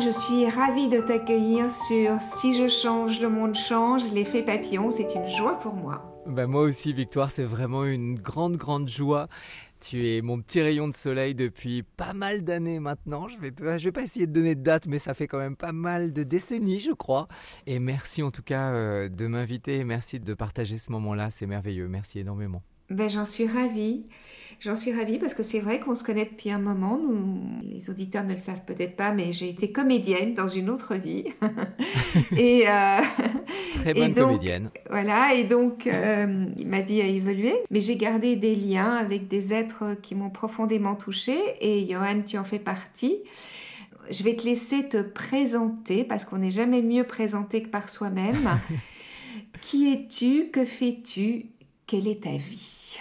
Je suis ravie de t'accueillir sur Si je change, le monde change, l'effet papillon, c'est une joie pour moi. Bah moi aussi Victoire, c'est vraiment une grande grande joie. Tu es mon petit rayon de soleil depuis pas mal d'années maintenant. Je vais, je vais pas essayer de donner de date, mais ça fait quand même pas mal de décennies, je crois. Et merci en tout cas euh, de m'inviter. Merci de partager ce moment-là. C'est merveilleux. Merci énormément. Ben, j'en suis ravie. J'en suis ravie parce que c'est vrai qu'on se connaît depuis un moment. Nous, les auditeurs ne le savent peut-être pas, mais j'ai été comédienne dans une autre vie. et euh, très bonne comédienne. Voilà, et donc euh, ma vie a évolué, mais j'ai gardé des liens avec des êtres qui m'ont profondément touchée. Et Johan, tu en fais partie. Je vais te laisser te présenter parce qu'on n'est jamais mieux présenté que par soi-même. qui es-tu? Que fais-tu? Quelle est ta vie?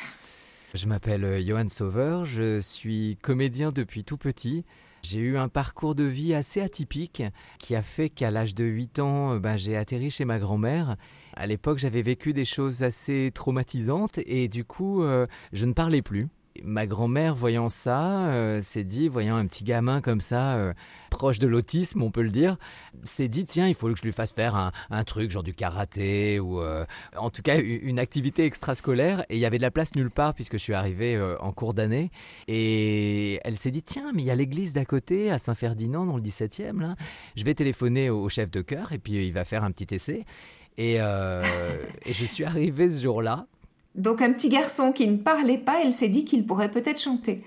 Je m'appelle euh, Johan Sauveur, je suis comédien depuis tout petit. J'ai eu un parcours de vie assez atypique qui a fait qu'à l'âge de 8 ans, euh, ben, j'ai atterri chez ma grand-mère. À l'époque, j'avais vécu des choses assez traumatisantes et du coup, euh, je ne parlais plus. Ma grand-mère, voyant ça, euh, s'est dit, voyant un petit gamin comme ça, euh, proche de l'autisme, on peut le dire, s'est dit, tiens, il faut que je lui fasse faire un, truc, genre du karaté, ou euh, en tout cas une activité extrascolaire. Et il y avait de la place nulle part, puisque je suis arrivé en cours d'année. Et elle s'est dit, tiens, mais il y a l'église d'à côté, à Saint-Ferdinand, dans le 17e, là. Je vais téléphoner au, chef de chœur, et puis il va faire un petit essai. Et, et je suis arrivé ce jour-là. Donc un petit garçon qui ne parlait pas, elle s'est dit qu'il pourrait peut-être chanter.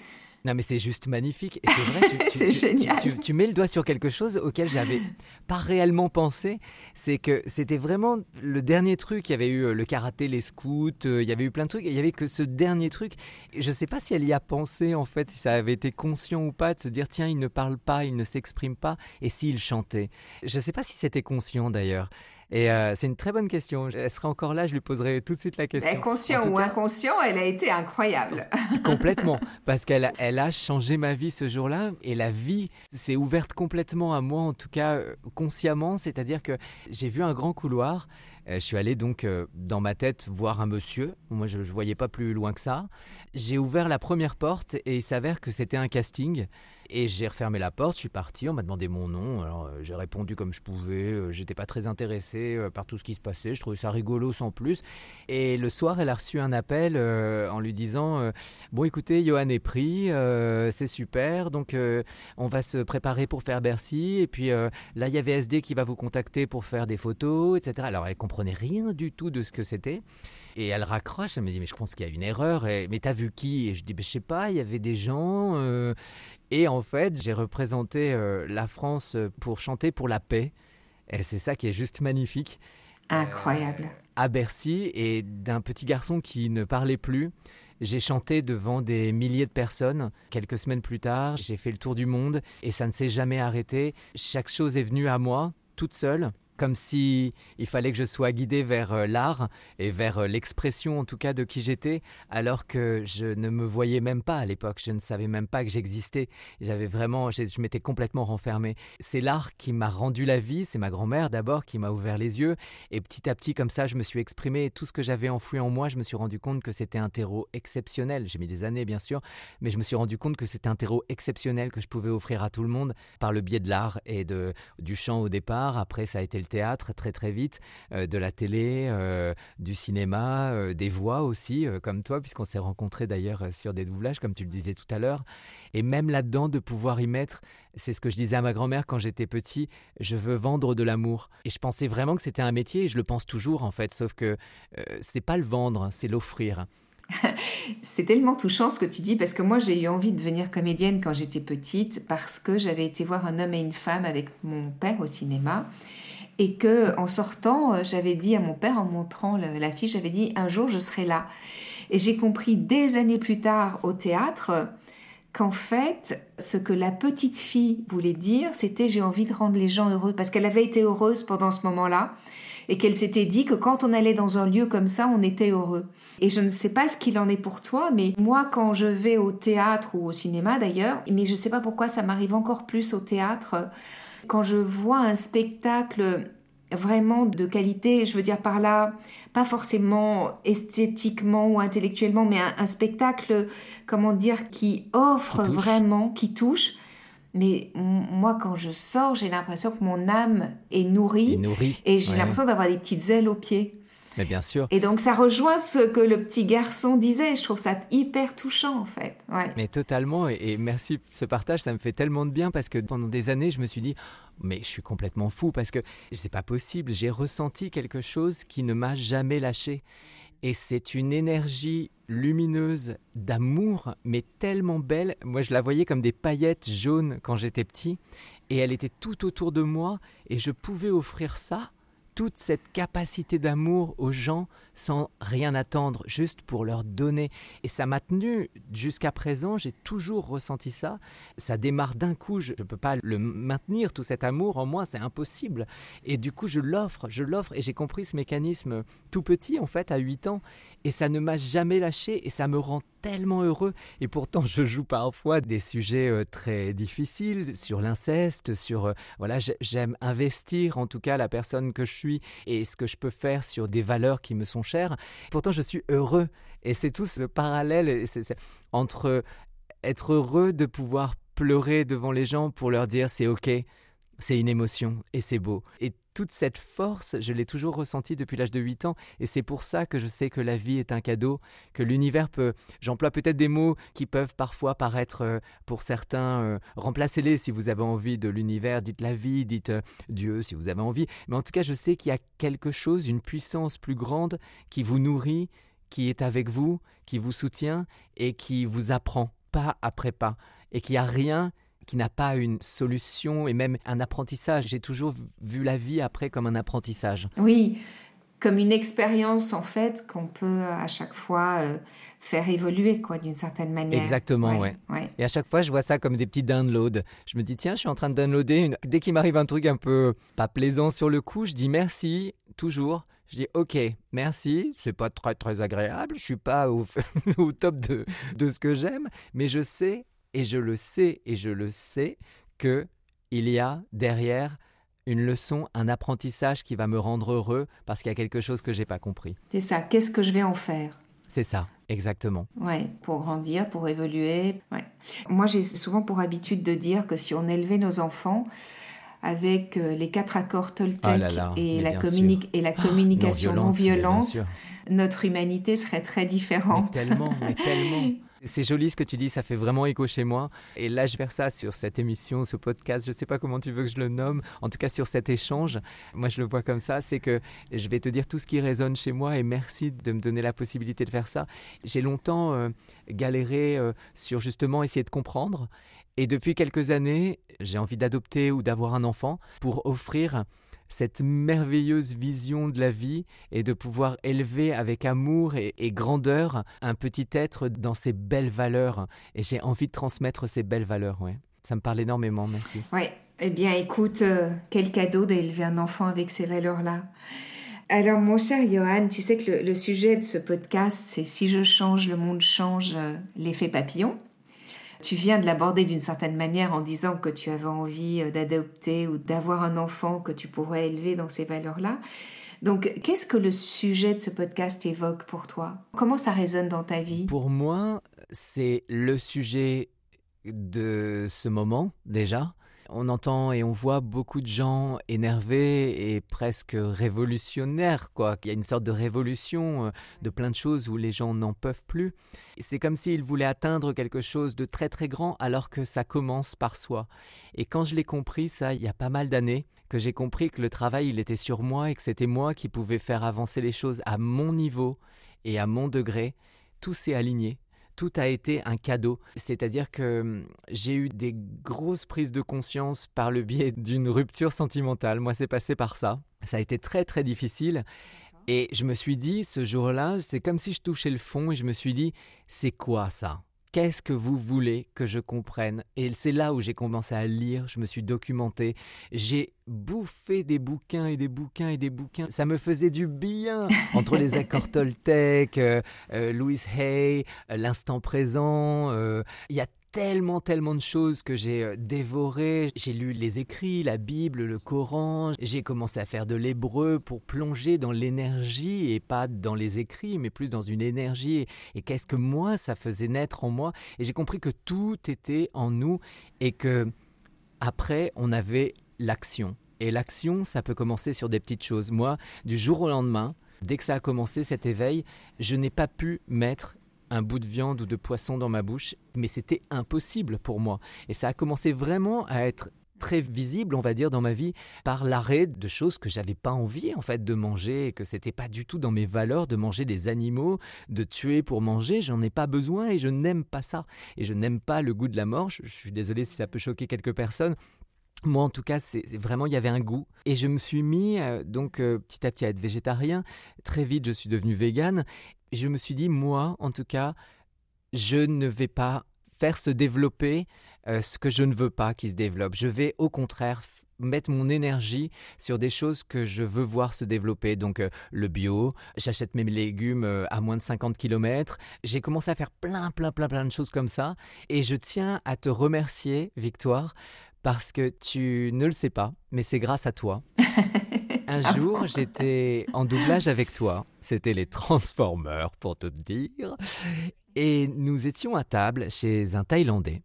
Non mais c'est juste magnifique. Et c'est vrai, tu, génial. Tu, mets le doigt sur quelque chose auquel j'avais pas réellement pensé. C'est que c'était vraiment le dernier truc. Il y avait eu euh, le karaté, les scouts, euh, il y avait eu plein de trucs. Et il y avait que ce dernier truc. Je sais pas si elle y a pensé en fait, si ça avait été conscient ou pas de se dire tiens il ne parle pas, il ne s'exprime pas. Et s'il chantait. Je sais pas si c'était conscient d'ailleurs. Et euh, c'est une très bonne question. Elle sera encore là, je lui poserai tout de suite la question. Conscient ou inconscient, elle a été incroyable. complètement, parce qu'elle elle a changé ma vie ce jour-là, et la vie s'est ouverte complètement à moi, en tout cas euh, consciemment, c'est-à-dire que j'ai vu un grand couloir. Euh, je suis allé donc dans ma tête voir un monsieur. Moi, je ne voyais pas plus loin que ça. J'ai ouvert la première porte et il s'avère que c'était un casting. Et j'ai refermé la porte, je suis parti, on m'a demandé mon nom, alors euh, j'ai répondu comme je pouvais, euh, j'étais pas très intéressé euh, par tout ce qui se passait, je trouvais ça rigolo sans plus. Et le soir, elle a reçu un appel en lui disant Bon, écoutez, Johan est pris, c'est super, donc on va se préparer pour faire Bercy, et puis là, il y avait SD qui va vous contacter pour faire des photos, etc. Alors, elle comprenait rien du tout de ce que c'était. Et elle raccroche, elle me dit mais je pense qu'il y a une erreur. Et, mais t'as vu qui? Et je dis ben, je sais pas, il y avait des gens. Et en fait, j'ai représenté euh, la France pour chanter pour la paix. Et c'est ça qui est juste magnifique. Incroyable. Euh, à Bercy, et d'un petit garçon qui ne parlait plus. J'ai chanté devant des milliers de personnes. Quelques semaines plus tard, j'ai fait le tour du monde et ça ne s'est jamais arrêté. Chaque chose est venue à moi, toute seule comme si il fallait que je sois guidé vers euh, l'art et vers euh, l'expression en tout cas de qui j'étais alors que je ne me voyais même pas à l'époque. Je ne savais même pas que j'existais. J'avais vraiment je, m'étais complètement renfermé. C'est l'art qui m'a rendu la vie. C'est ma grand-mère d'abord qui m'a ouvert les yeux. Et petit à petit comme ça je me suis exprimé. Tout ce que j'avais enfoui en moi je me suis rendu compte que c'était un terreau exceptionnel. J'ai mis des années bien sûr mais je me suis rendu compte que c'était un terreau exceptionnel que je pouvais offrir à tout le monde par le biais de l'art et de du chant au départ. Après ça a été théâtre très très vite, euh, de la télé, euh, du cinéma, euh, des voix aussi, comme toi, puisqu'on s'est rencontrés d'ailleurs sur des doublages, comme tu le disais tout à l'heure. Et même là-dedans, de pouvoir y mettre, c'est ce que je disais à ma grand-mère quand j'étais petit, je veux vendre de l'amour. Et je pensais vraiment que c'était un métier, et je le pense toujours en fait, sauf que c'est pas le vendre, c'est l'offrir. C'est tellement touchant ce que tu dis parce que moi j'ai eu envie de devenir comédienne quand j'étais petite parce que j'avais été voir un homme et une femme avec mon père au cinéma et que en sortant euh, j'avais dit à mon père en montrant l'affiche j'avais dit un jour je serai là. Et j'ai compris des années plus tard au théâtre qu'en fait, ce que la petite fille voulait dire, c'était j'ai envie de rendre les gens heureux, parce qu'elle avait été heureuse pendant ce moment-là, et qu'elle s'était dit que quand on allait dans un lieu comme ça, on était heureux. Et je ne sais pas ce qu'il en est pour toi, mais moi, quand je vais au théâtre ou au cinéma d'ailleurs, mais je ne sais pas pourquoi ça m'arrive encore plus au théâtre, quand je vois un spectacle vraiment de qualité, je veux dire par là, pas forcément esthétiquement ou intellectuellement, mais un, spectacle, comment dire, qui offre vraiment, qui touche. Mais moi, quand je sors, j'ai l'impression que mon âme est nourrie. Et, j'ai l'impression d'avoir des petites ailes aux pieds. Mais bien sûr. Et donc ça rejoint ce que le petit garçon disait. Je trouve ça hyper touchant en fait. Mais totalement. Et, et, merci ce partage. Ça me fait tellement de bien parce que pendant des années, je me suis dit, mais je suis complètement fou parce que c'est pas possible. J'ai ressenti quelque chose qui ne m'a jamais lâché. Et c'est une énergie lumineuse d'amour, mais tellement belle. Moi, je la voyais comme des paillettes jaunes quand j'étais petit. Et elle était tout autour de moi. Et je pouvais offrir ça toute cette capacité d'amour aux gens sans rien attendre, juste pour leur donner. Et ça m'a tenu jusqu'à présent, j'ai toujours ressenti ça. Ça démarre d'un coup, je ne peux pas le maintenir, tout cet amour en moi, c'est impossible. Et du coup, je l'offre, je l'offre, et j'ai compris ce mécanisme tout petit, en fait, à 8 ans. Et ça ne m'a jamais lâché, et ça me rend tellement heureux. Et pourtant, je joue parfois des sujets euh, très difficiles sur l'inceste, sur... Euh, voilà, j'aime investir en tout cas la personne que je suis et ce que je peux faire sur des valeurs qui me sont chères. Pourtant, je suis heureux. Et c'est tout ce parallèle entre être heureux de pouvoir pleurer devant les gens pour leur dire c'est ok, c'est une émotion et c'est beau. Toute cette force, je l'ai toujours ressentie depuis l'âge de 8 ans, et c'est pour ça que je sais que la vie est un cadeau, que l'univers peut, j'emploie peut-être des mots qui peuvent parfois paraître euh, pour certains, euh, remplacez-les si vous avez envie de l'univers, dites la vie, dites euh, Dieu si vous avez envie, mais en tout cas je sais qu'il y a quelque chose, une puissance plus grande qui vous nourrit, qui est avec vous, qui vous soutient et qui vous apprend pas après pas, et qu'il n'y a rien qui n'a pas une solution et même un apprentissage. J'ai toujours vu la vie après comme un apprentissage. Oui, comme une expérience en fait qu'on peut à chaque fois euh, faire évoluer quoi d'une certaine manière. Exactement, ouais, Et à chaque fois, je vois ça comme des petits downloads. Je me dis tiens, je suis en train de downloader. Dès qu'il m'arrive un truc un peu pas plaisant sur le coup, je dis merci toujours. Je dis ok, merci, c'est pas très très agréable, je suis pas au, au top de, de ce que j'aime, mais je sais et je le sais et je le sais que il y a derrière une leçon, un apprentissage qui va me rendre heureux parce qu'il y a quelque chose que j'ai pas compris. C'est ça. Qu'est-ce que je vais en faire? C'est ça, exactement. Ouais, pour grandir, pour évoluer. Ouais. Moi, j'ai souvent pour habitude de dire que si on élevait nos enfants avec euh, les quatre accords Toltec ah et, la et, la communication non violente, notre humanité serait très différente. tellement, mais tellement. C'est joli ce que tu dis, ça fait vraiment écho chez moi. Et là, je ça sur cette émission, ce podcast, je ne sais pas comment tu veux que je le nomme, en tout cas sur cet échange, moi je le vois comme ça, c'est que je vais te dire tout ce qui résonne chez moi et merci de me donner la possibilité de faire ça. J'ai longtemps euh, galéré euh, sur justement essayer de comprendre. Et depuis quelques années, j'ai envie d'adopter ou d'avoir un enfant pour offrir cette merveilleuse vision de la vie et de pouvoir élever avec amour et, grandeur un petit être dans ses belles valeurs. Et j'ai envie de transmettre ces belles valeurs, ouais. Ça me parle énormément, merci. Oui, eh bien écoute, euh, quel cadeau d'élever un enfant avec ces valeurs-là. Alors mon cher Johan, tu sais que le, le sujet de ce podcast, c'est si je change, le monde change, euh, l'effet papillon. Tu viens de l'aborder d'une certaine manière en disant que tu avais envie euh, d'adopter ou d'avoir un enfant que tu pourrais élever dans ces valeurs-là. Donc, qu'est-ce que le sujet de ce podcast évoque pour toi? Comment ça résonne dans ta vie? Pour moi, c'est le sujet de ce moment déjà. On entend et on voit beaucoup de gens énervés et presque révolutionnaires, quoi. Il y a une sorte de révolution euh, de plein de choses où les gens n'en peuvent plus. C'est comme s'ils voulaient atteindre quelque chose de très très grand alors que ça commence par soi. Et quand je l'ai compris, ça, il y a pas mal d'années, que j'ai compris que le travail, il était sur moi et que c'était moi qui pouvais faire avancer les choses à mon niveau et à mon degré, tout s'est aligné tout a été un cadeau. C'est-à-dire que hum, j'ai eu des grosses prises de conscience par le biais d'une rupture sentimentale. Moi, c'est passé par ça. Ça a été très très difficile. Et je me suis dit, ce jour-là, c'est comme si je touchais le fond et je me suis dit, c'est quoi ça? Qu'est-ce que vous voulez que je comprenne? Et c'est là où j'ai commencé à lire, je me suis documenté, j'ai bouffé des bouquins et des bouquins et des bouquins. Ça me faisait du bien entre les accords Toltec, euh, euh, Louis Hay, euh, l'instant présent. Il y a tellement, tellement de choses que j'ai euh, dévorées. J'ai lu les écrits, la Bible, le Coran. J'ai commencé à faire de l'hébreu pour plonger dans l'énergie et pas dans les écrits, mais plus dans une énergie. Et qu'est-ce que moi, ça faisait naître en moi? Et j'ai compris que tout était en nous et que après, on avait l'action. Et l'action, ça peut commencer sur des petites choses. Moi, du jour au lendemain, dès que ça a commencé cet éveil, je n'ai pas pu mettre un bout de viande ou de poisson dans ma bouche, mais c'était impossible pour moi. Et ça a commencé vraiment à être très visible, on va dire, dans ma vie, par l'arrêt de choses que j'avais pas envie, en fait, de manger, que c'était pas du tout dans mes valeurs de manger des animaux, de tuer pour manger. J'en ai pas besoin et je n'aime pas ça. Et je n'aime pas le goût de la mort. Je, suis désolé si ça peut choquer quelques personnes. Moi, en tout cas, c'est vraiment, il y avait un goût. Et je me suis mis, euh, donc, euh, petit à petit à être végétarien. Très vite, je suis devenu vegan je me suis dit, moi, en tout cas, je ne vais pas faire se développer euh, ce que je ne veux pas qu'il se développe. Je vais au contraire mettre mon énergie sur des choses que je veux voir se développer. Donc le bio, j'achète mes légumes à moins de 50 km. J'ai commencé à faire plein, plein, plein, plein de choses comme ça. Et je tiens à te remercier, Victoire, parce que tu ne le sais pas, mais c'est grâce à toi. Un ah jour, j'étais en doublage avec toi. C'était les Transformers, pour te dire. Et nous étions à table chez un Thaïlandais.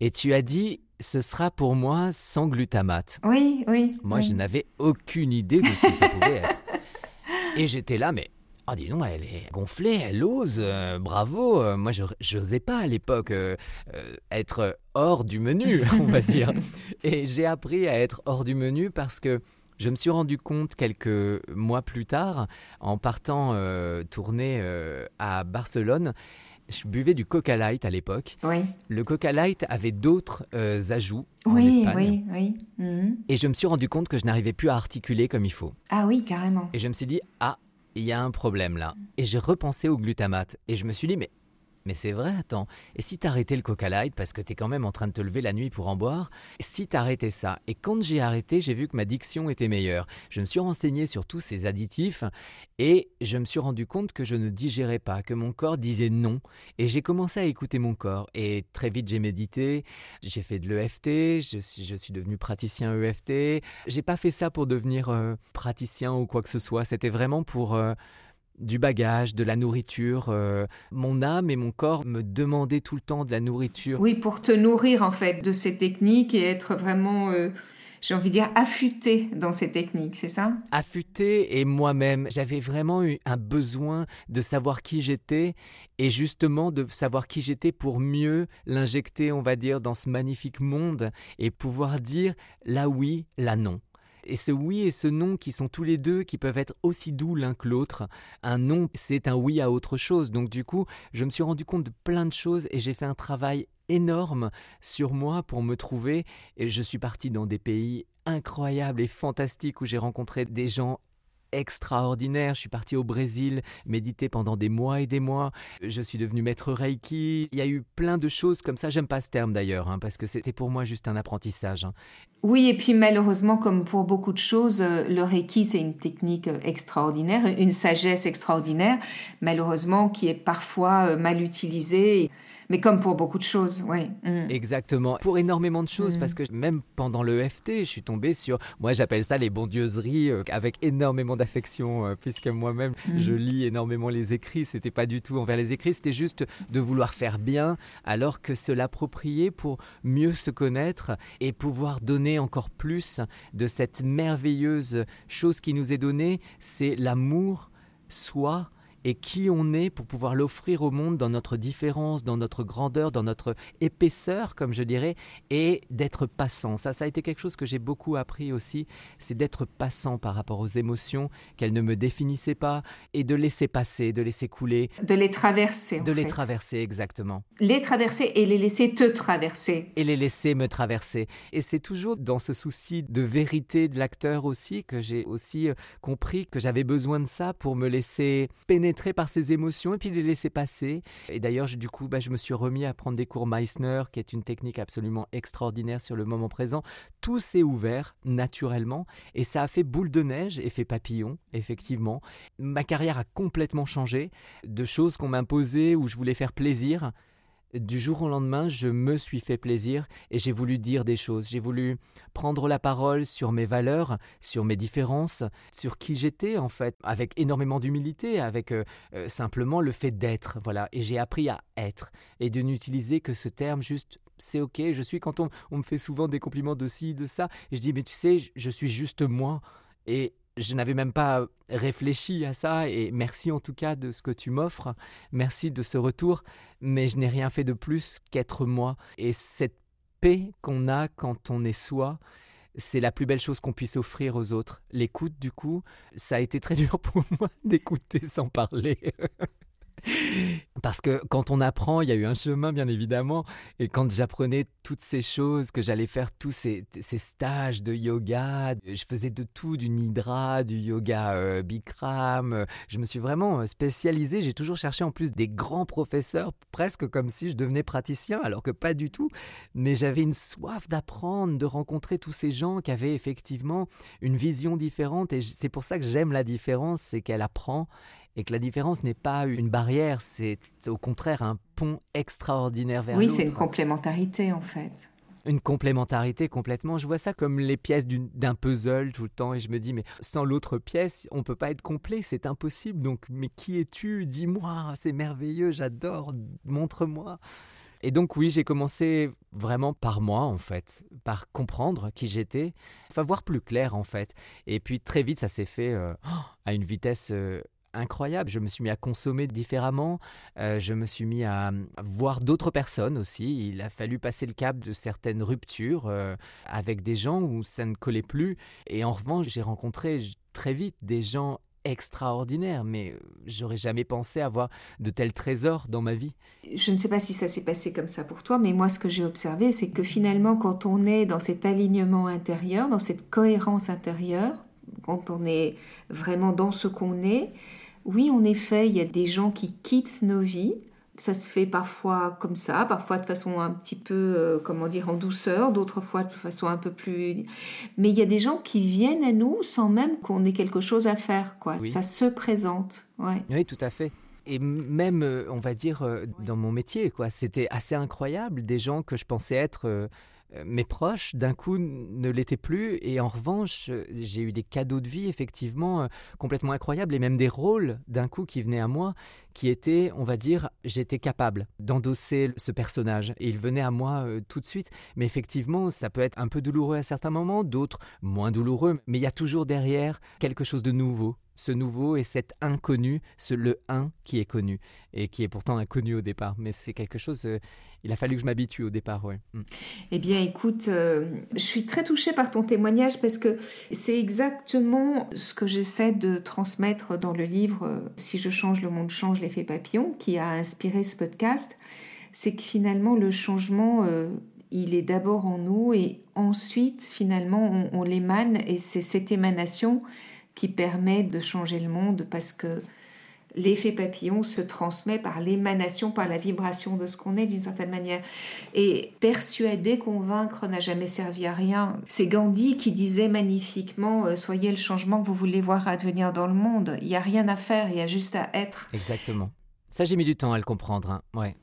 Et tu as dit, ce sera pour moi sans glutamate. Oui, oui. Moi, je n'avais aucune idée de ce que ça pouvait être. Et j'étais là, mais Oh, dis donc, elle est gonflée, elle ose, euh, bravo. Euh, moi, je n'osais pas à l'époque euh, être hors du menu, on va dire. Et j'ai appris à être hors du menu parce que je me suis rendu compte quelques mois plus tard, en partant tourner à Barcelone, je buvais du Coca Light à l'époque. Oui. Le Coca Light avait d'autres euh, ajouts oui, en Espagne. Oui, oui, mhm. Et je me suis rendu compte que je n'arrivais plus à articuler comme il faut. Ah oui, carrément. Et je me suis dit, ah, il y a un problème là. Et j'ai repensé au glutamate. Et je me suis dit, mais mais c'est vrai, attends. Et si t'arrêtais le Coca Light parce que t'es quand même en train de te lever la nuit pour en boire Si t'arrêtais ça Et quand j'ai arrêté, j'ai vu que ma diction était meilleure. Je me suis renseigné sur tous ces additifs et je me suis rendu compte que je ne digérais pas, que mon corps disait non. Et j'ai commencé à écouter mon corps. Et très vite, j'ai médité, j'ai fait de l'EFT, je suis, devenu praticien EFT. J'ai pas fait ça pour devenir euh, praticien ou quoi que ce soit. C'était vraiment pour. Euh, du bagage, de la nourriture. Euh, mon âme et mon corps me demandaient tout le temps de la nourriture. Oui, pour te nourrir en fait de ces techniques et être vraiment, euh, j'ai envie de dire, affûté dans ces techniques, c'est ça? Affûté et moi-même, j'avais vraiment eu un besoin de savoir qui j'étais et justement de savoir qui j'étais pour mieux l'injecter, on va dire, dans ce magnifique monde et pouvoir dire la oui, la non. Et ce oui et ce non qui sont tous les deux, qui peuvent être aussi doux l'un que l'autre. Un non, c'est un oui à autre chose. Donc du coup, je me suis rendu compte de plein de choses et j'ai fait un travail énorme sur moi pour me trouver. Et je suis parti dans des pays incroyables et fantastiques où j'ai rencontré des gens extraordinaire. Je suis parti au Brésil méditer pendant des mois et des mois. Je suis devenu maître Reiki. Il y a eu plein de choses comme ça. J'aime pas ce terme d'ailleurs, hein, parce que c'était pour moi juste un apprentissage. Hein. Oui, et puis malheureusement, comme pour beaucoup de choses, euh, le Reiki, c'est une technique euh, extraordinaire, une sagesse extraordinaire, malheureusement, qui est parfois euh, mal utilisée. Mais comme pour beaucoup de choses, oui. Mm. Exactement. Pour énormément de choses, parce mm. que même pendant le FT, je suis tombée sur, moi j'appelle ça les bondieuseries euh, avec énormément d'affection, euh, puisque moi-même mm. je lis énormément les écrits. C'était pas du tout envers les écrits, c'était juste de vouloir faire bien, alors que se l'approprier pour mieux se connaître et pouvoir donner encore plus de cette merveilleuse chose qui nous est donnée, c'est l'amour, soi et qui on est pour pouvoir l'offrir au monde dans notre différence, dans notre grandeur, dans notre épaisseur, comme je dirais, et d'être passant. Ça, ça a été quelque chose que j'ai beaucoup appris aussi, c'est d'être passant par rapport aux émotions, qu'elles ne me définissaient pas, et de laisser passer, de laisser couler. De les traverser. De les traverser, exactement. Les traverser et les laisser te traverser. Et les laisser me traverser. Et c'est toujours dans ce souci de vérité de l'acteur aussi que j'ai aussi euh, compris que j'avais besoin de ça pour me laisser pénétrer par ses émotions et puis les laisser passer. Et d'ailleurs, du coup, bah, je me suis remis à prendre des cours Meissner, qui est une technique absolument extraordinaire sur le moment présent. Tout s'est ouvert naturellement et ça a fait boule de neige, effet papillon, effectivement. Ma carrière a complètement changé de choses qu'on m'imposait où je voulais faire plaisir du jour au lendemain, je me suis fait plaisir et j'ai voulu dire des choses. J'ai voulu prendre la parole sur mes valeurs, sur mes différences, sur qui j'étais en fait, avec énormément d'humilité, avec euh, euh, simplement le fait d'être. Voilà. Et j'ai appris à être et de n'utiliser que ce terme juste c'est ok, je suis quand on, me fait souvent des compliments de ci, de ça, et je dis mais tu sais, je suis juste moi. Et je n'avais même pas réfléchi à ça et merci en tout cas de ce que tu m'offres, merci de ce retour, mais je n'ai rien fait de plus qu'être moi. Et cette paix qu'on a quand on est soi, c'est la plus belle chose qu'on puisse offrir aux autres. L'écoute, du coup, ça a été très dur pour moi d'écouter sans parler. Parce que quand on apprend, il y a eu un chemin bien évidemment, et quand j'apprenais toutes ces choses, que j'allais faire tous ces, stages de yoga, je faisais de tout, du nidra, du yoga euh, bikram, je me suis vraiment euh, spécialisé, j'ai toujours cherché en plus des grands professeurs, presque comme si je devenais praticien, alors que pas du tout, mais j'avais une soif d'apprendre, de rencontrer tous ces gens qui avaient effectivement une vision différente, et c'est pour ça que j'aime la différence, c'est qu'elle apprend et que la différence n'est pas une barrière, c'est au contraire un pont extraordinaire vers l'autre. Oui, c'est une complémentarité en fait. Une complémentarité complètement. Je vois ça comme les pièces d'un puzzle tout le temps et je me dis mais sans l'autre pièce, on peut pas être complet, c'est impossible. Donc mais qui es-tu? Dis-moi, c'est merveilleux, j'adore, montre-moi. Et donc oui, j'ai commencé vraiment par moi en fait, par comprendre qui j'étais, enfin voir plus clair en fait. Et puis très vite ça s'est fait euh, à une vitesse euh, incroyable. Je me suis mis à consommer différemment. Euh, je me suis mis à, voir d'autres personnes aussi. Il a fallu passer le cap de certaines ruptures euh, avec des gens où ça ne collait plus. Et en revanche, j'ai rencontré très vite des gens extraordinaires, mais j'aurais jamais pensé avoir de tels trésors dans ma vie. Je ne sais pas si ça s'est passé comme ça pour toi, mais moi ce que j'ai observé, c'est que finalement quand on est dans cet alignement intérieur, dans cette cohérence intérieure, quand on est vraiment dans ce qu'on est, oui, en effet, il y a des gens qui quittent nos vies. Ça se fait parfois comme ça, parfois de façon un petit peu, euh, comment dire, en douceur, d'autres fois de façon un peu plus... Mais il y a des gens qui viennent à nous sans même qu'on ait quelque chose à faire, quoi. Ça se présente, ouais. Oui, tout à fait et même, euh, on va dire, euh, dans mon métier, quoi. C'était assez incroyable, des gens que je pensais être mes proches, d'un coup, ne l'étaient plus. Et en revanche, j'ai eu des cadeaux de vie, effectivement, euh, complètement incroyables, et même des rôles, d'un coup, qui venaient à moi, qui étaient, on va dire, j'étais capable d'endosser ce personnage. Et il venait à moi euh, tout de suite. Mais effectivement, ça peut être un peu douloureux à certains moments, d'autres moins douloureux. Mais il y a toujours derrière quelque chose de nouveau ce nouveau et cet inconnu, ce le un qui est connu et qui est pourtant inconnu au départ. Mais c'est quelque chose, euh, il a fallu que je m'habitue au départ. Mm. Eh bien, écoute, euh, je suis très touchée par ton témoignage parce que c'est exactement ce que j'essaie de transmettre dans le livre euh, Si je change, le monde change, l'effet papillon, qui a inspiré ce podcast. C'est que finalement, le changement, il est d'abord en nous et ensuite, finalement, on, on l'émane et c'est cette émanation qui permet de changer le monde parce que l'effet papillon se transmet par l'émanation, par la vibration de ce qu'on est d'une certaine manière. Et persuader, convaincre n'a jamais servi à rien. C'est Gandhi qui disait magnifiquement euh, Soyez le changement que vous voulez voir advenir dans le monde. Il n'y a rien à faire, il y a juste à être. Exactement. Ça, j'ai mis du temps à le comprendre. Hein. Ouais.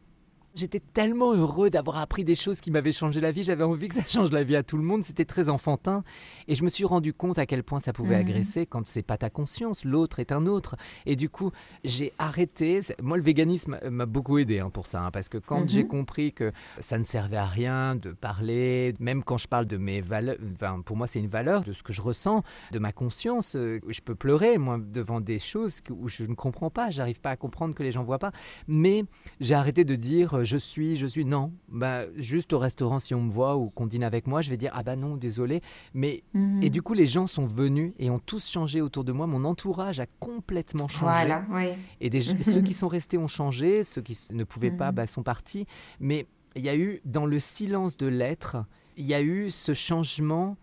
J'étais tellement heureux d'avoir appris des choses qui m'avaient changé la vie. J'avais envie que ça change la vie à tout le monde. C'était très enfantin. Et je me suis rendu compte à quel point ça pouvait Mhm. agresser quand c'est pas ta conscience. L'autre est un autre. Et du coup, j'ai arrêté. Moi, le véganisme euh, m'a beaucoup aidé hein, pour ça. hein, parce que quand Mhm. j'ai compris que ça ne servait à rien de parler, même quand je parle de mes valeurs, enfin, pour moi, c'est une valeur, de ce que je ressens, de ma conscience. euh, Je peux pleurer, moi, devant des choses où je ne comprends pas. J'arrive pas à comprendre que les gens voient pas. Mais j'ai arrêté de dire euh, je suis, je suis. Non, bah, juste au restaurant, si on me voit ou qu'on dîne avec moi, je vais dire ah bah non, désolé. Mais Mhm. et du coup, les gens sont venus et ont tous changé autour de moi. Mon entourage a complètement changé. Voilà, oui. Et des- ceux qui sont restés ont changé, ceux qui ne pouvaient pas Mhm. bah, sont partis. Mais il y a eu, dans le silence de l'être, il y a eu ce changement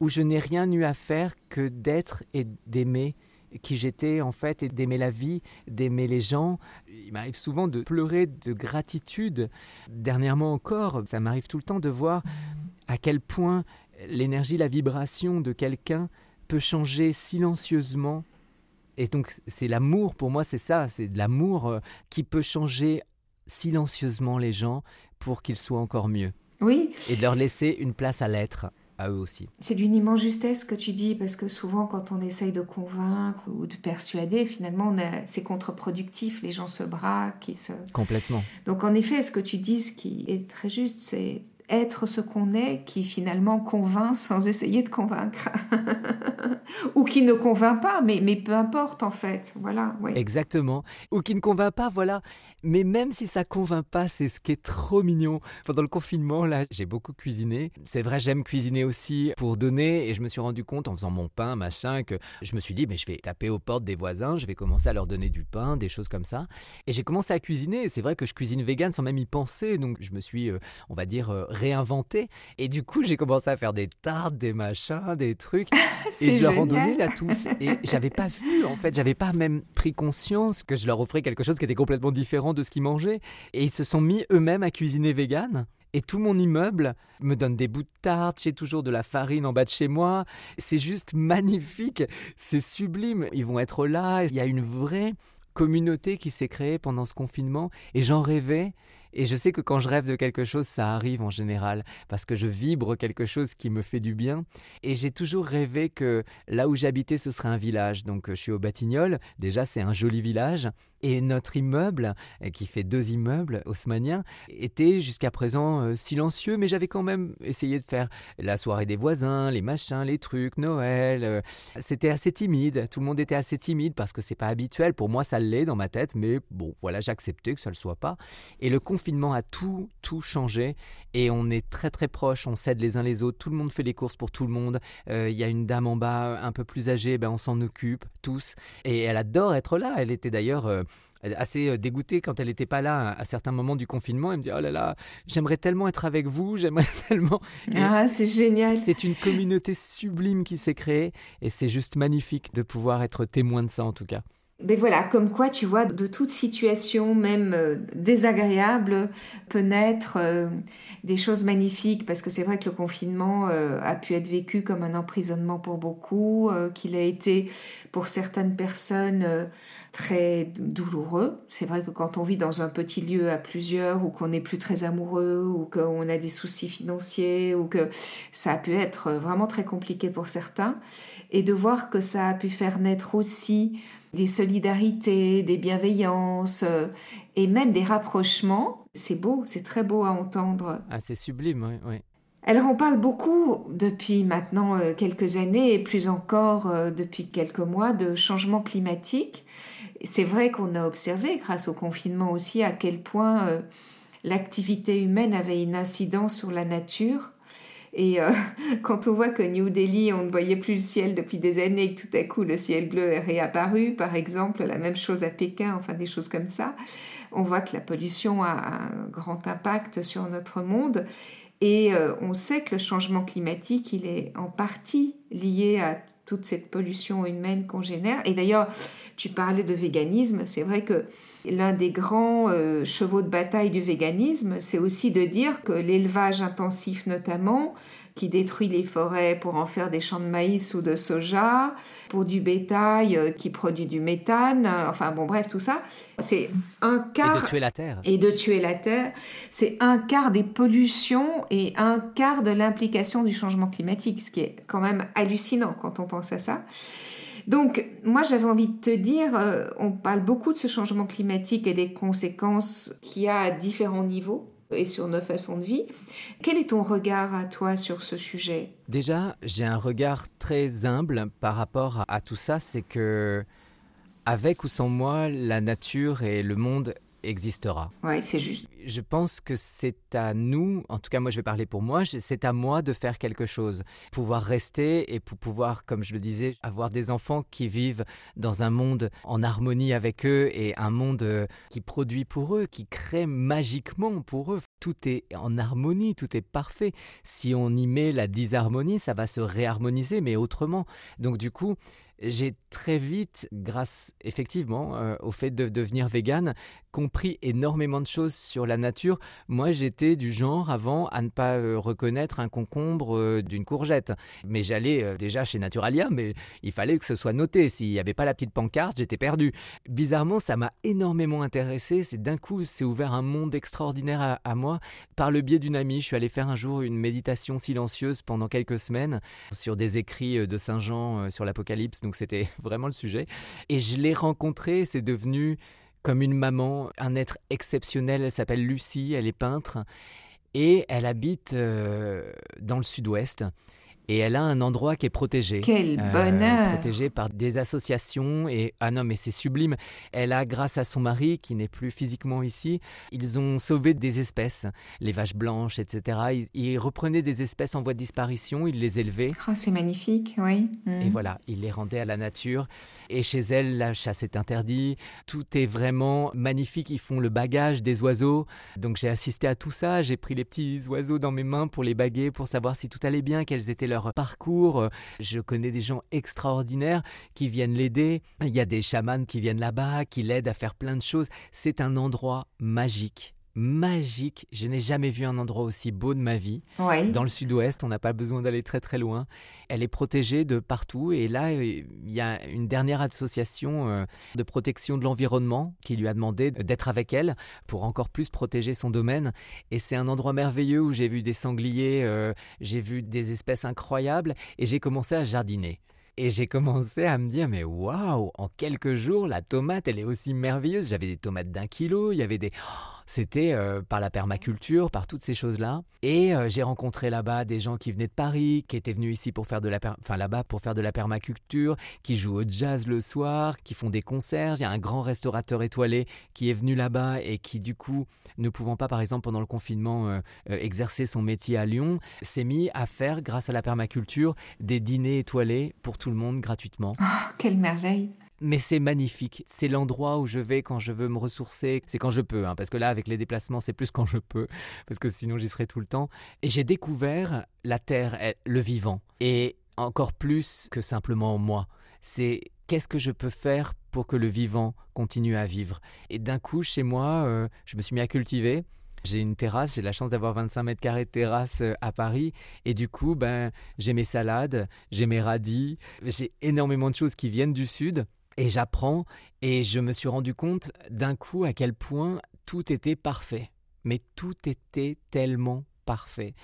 où je n'ai rien eu à faire que d'être et d'aimer qui j'étais en fait et d'aimer la vie, d'aimer les gens. Il m'arrive souvent de pleurer de gratitude. Dernièrement encore, ça m'arrive tout le temps de voir à quel point l'énergie, la vibration de quelqu'un peut changer silencieusement. Et donc c'est l'amour, pour moi c'est ça, c'est de l'amour euh, qui peut changer silencieusement les gens pour qu'ils soient encore mieux. Oui, Et de leur laisser une place à l'être, à eux aussi. c'est d'une immense justesse que tu dis, parce que souvent quand on essaye de convaincre ou de persuader, finalement c'est contre-productif, les gens se braquent, ils se... Complètement. Donc en effet, ce que tu dis, ce qui est très juste, c'est être ce qu'on est qui finalement convainc sans essayer de convaincre. Ou qui ne convainc pas, mais, mais peu importe en fait. Voilà, oui. Exactement. Ou qui ne convainc pas, voilà. Mais même si ça convainc pas, c'est ce qui est trop mignon. Pendant le confinement, là, j'ai beaucoup cuisiné. C'est vrai, j'aime cuisiner aussi pour donner. Et je me suis rendu compte en faisant mon pain, machin, que je me suis dit, mais je vais taper aux portes des voisins, je vais commencer à leur donner du pain, des choses comme ça. Et j'ai commencé à cuisiner. C'est vrai que je cuisine vegan sans même y penser. Donc je me suis, euh, on va dire, euh, réinventé. Et du coup, j'ai commencé à faire des tartes, des machins, des trucs. Et C'est je leur en donnais à tous. Et j'avais pas vu, en fait, j'avais pas même pris conscience que je leur offrais quelque chose qui était complètement différent de ce qu'ils mangeaient. Et ils se sont mis eux-mêmes à cuisiner vegan. Et tout mon immeuble me donne des bouts de tarte, j'ai toujours de la farine en bas de chez moi. C'est juste magnifique, c'est sublime. Ils vont être là, il y a une vraie communauté qui s'est créée pendant ce confinement et j'en rêvais. Et je sais que quand je rêve de quelque chose, ça arrive en général, parce que je vibre quelque chose qui me fait du bien. Et j'ai toujours rêvé que là où j'habitais, ce serait un village. Donc euh, je suis au Batignolles, déjà c'est un joli village. Et notre immeuble, euh, qui fait deux immeubles haussmanniens, était jusqu'à présent euh, silencieux, mais j'avais quand même essayé de faire la soirée des voisins, les machins, les trucs, Noël. euh, C'était assez timide, tout le monde était assez timide parce que c'est pas habituel. Pour moi, ça l'est dans ma tête, mais bon, voilà, j'acceptais que ça le soit pas. Et le confinement a tout, tout changé. Et on est très, très proches, on s'aide les uns les autres. Tout le monde fait les courses pour tout le monde. Il y a une dame en bas, un peu plus âgée, ben on s'en occupe tous. Et elle adore être là. Elle était d'ailleurs assez euh, dégoûtée quand elle n'était pas là à certains moments du confinement. Elle me dit Oh là là, j'aimerais tellement être avec vous, j'aimerais tellement. Et Ah, c'est génial. c'est une communauté sublime qui s'est créée et c'est juste magnifique de pouvoir être témoin de ça en tout cas. Mais voilà, comme quoi, tu vois, de toute situation, même euh, désagréable, peut naître euh, des choses magnifiques, parce que c'est vrai que le confinement euh, a pu être vécu comme un emprisonnement pour beaucoup, qu'il a été pour certaines personnes très douloureux. C'est vrai que quand on vit dans un petit lieu à plusieurs, ou qu'on n'est plus très amoureux, ou qu'on a des soucis financiers, ou que ça a pu être vraiment très compliqué pour certains, et de voir que ça a pu faire naître aussi des solidarités, des bienveillances euh, et même des rapprochements. C'est beau, c'est très beau à entendre. Ah, c'est sublime, oui. oui. Alors on parle beaucoup depuis maintenant euh, quelques années et plus encore euh, depuis quelques mois de changement climatique. C'est vrai qu'on a observé grâce au confinement aussi à quel point euh, l'activité humaine avait une incidence sur la nature. Et euh, quand on voit que New Delhi, on ne voyait plus le ciel depuis des années et que tout à coup le ciel bleu est réapparu, par exemple, la même chose à Pékin, enfin des choses comme ça, on voit que la pollution a un grand impact sur notre monde. Et euh, on sait que le changement climatique, il est en partie lié à toute cette pollution humaine qu'on génère. Et d'ailleurs, tu parlais de véganisme, c'est vrai que l'un des grands euh, chevaux de bataille du véganisme, c'est aussi de dire que l'élevage intensif notamment, qui détruit les forêts pour en faire des champs de maïs ou de soja, pour du bétail euh, qui produit du méthane, euh, enfin bon bref tout ça, c'est un quart... Et de tuer la terre. Et de tuer la terre, c'est un quart des pollutions et un quart de l'implication du changement climatique, ce qui est quand même hallucinant quand on pense à ça. Donc, moi, j'avais envie de te dire, euh, on parle beaucoup de ce changement climatique et des conséquences qu'il y a à différents niveaux et sur nos façons de vie. Quel est ton regard à toi sur ce sujet? Déjà, j'ai un regard très humble par rapport à tout ça, c'est que avec ou sans moi, la nature et le monde existera. Oui, c'est juste. Je pense que c'est à nous, en tout cas moi je vais parler pour moi, c'est à moi de faire quelque chose. Pouvoir rester et pour pouvoir, comme je le disais, avoir des enfants qui vivent dans un monde en harmonie avec eux et un monde euh, qui produit pour eux, qui crée magiquement pour eux. Tout est en harmonie, tout est parfait. Si on y met la disharmonie, ça va se réharmoniser, mais autrement. Donc du coup, j'ai très vite, grâce effectivement euh, au fait de devenir vegan, compris énormément de choses sur la nature. Moi, j'étais du genre avant à ne pas euh, reconnaître un concombre euh, d'une courgette. Mais j'allais déjà chez Naturalia, mais il fallait que ce soit noté. S'il n'y avait pas la petite pancarte, j'étais perdu. Bizarrement, ça m'a énormément intéressé. C'est d'un coup, c'est ouvert un monde extraordinaire à, moi. Par le biais d'une amie, je suis allé faire un jour une méditation silencieuse pendant quelques semaines sur des écrits de Saint Jean sur l'Apocalypse donc c'était vraiment le sujet. Et je l'ai rencontrée, c'est devenu comme une maman, un être exceptionnel. Elle s'appelle Lucie, elle est peintre et elle habite euh, dans le sud-ouest et elle a un endroit qui est protégé. Quel euh, bonheur Protégé par des associations et ah non mais c'est sublime. Elle a grâce à son mari qui n'est plus physiquement ici, ils ont sauvé des espèces, les vaches blanches, etc. Ils, reprenaient des espèces en voie de disparition, ils les élevaient. Oh, c'est magnifique, oui. Et mm. voilà, ils les rendaient à la nature. Et chez elle, la chasse est interdite. Tout est vraiment magnifique. Ils font le bagage des oiseaux. Donc j'ai assisté à tout ça. J'ai pris les petits oiseaux dans mes mains pour les baguer, pour savoir si tout allait bien, quels étaient leurs parcours. Je connais des gens extraordinaires qui viennent l'aider. Il y a des chamans qui viennent là-bas, qui l'aident à faire plein de choses. C'est un endroit magique magique. Je n'ai jamais vu un endroit aussi beau de ma vie. Dans le sud-ouest, on n'a pas besoin d'aller très très loin. Elle est protégée de partout. Et là, euh, il y a une dernière association euh, de protection de l'environnement qui lui a demandé d'être avec elle pour encore plus protéger son domaine. Et c'est un endroit merveilleux où j'ai vu des sangliers, euh, j'ai vu des espèces incroyables et j'ai commencé à jardiner. Et j'ai commencé à me dire, mais waouh, en quelques jours, la tomate, elle est aussi merveilleuse. J'avais des tomates d'un kilo, il y avait des... C'était euh, par la permaculture, par toutes ces choses-là. Et euh, j'ai rencontré là-bas des gens qui venaient de Paris, qui étaient venus ici pour faire de la, enfin là-bas pour faire de la permaculture, qui jouent au jazz le soir, qui font des concerts. Il y a un grand restaurateur étoilé qui est venu là-bas et qui du coup, ne pouvant pas par exemple pendant le confinement euh, exercer son métier à Lyon, s'est mis à faire grâce à la permaculture des dîners étoilés pour tout le monde gratuitement. Oh, quelle merveille mais c'est magnifique. C'est l'endroit où je vais quand je veux me ressourcer. C'est quand je peux, hein, parce que là, avec les déplacements, c'est plus quand je peux, parce que sinon j'y serai tout le temps. Et j'ai découvert la terre, le vivant. Et encore plus que simplement moi. C'est qu'est-ce que je peux faire pour que le vivant continue à vivre. Et d'un coup, chez moi, euh, je me suis mis à cultiver. J'ai une terrasse, j'ai la chance d'avoir 25 mètres carrés de terrasse euh, à Paris. Et du coup, ben, j'ai mes salades, j'ai mes radis, j'ai énormément de choses qui viennent du sud. Et j'apprends et je me suis rendu compte d'un coup à quel point tout était parfait. Mais tout était tellement parfait.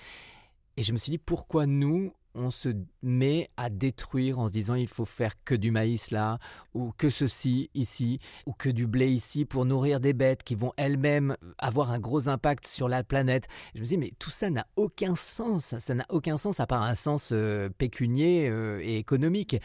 Et je me suis dit pourquoi nous, on se met à détruire en se disant il faut faire que du maïs là, ou que ceci ici, ou que du blé ici pour nourrir des bêtes qui vont elles-mêmes avoir un gros impact sur la planète. Je me dis mais tout ça n'a aucun sens, ça n'a aucun sens à part un sens euh, pécunier euh, et économique.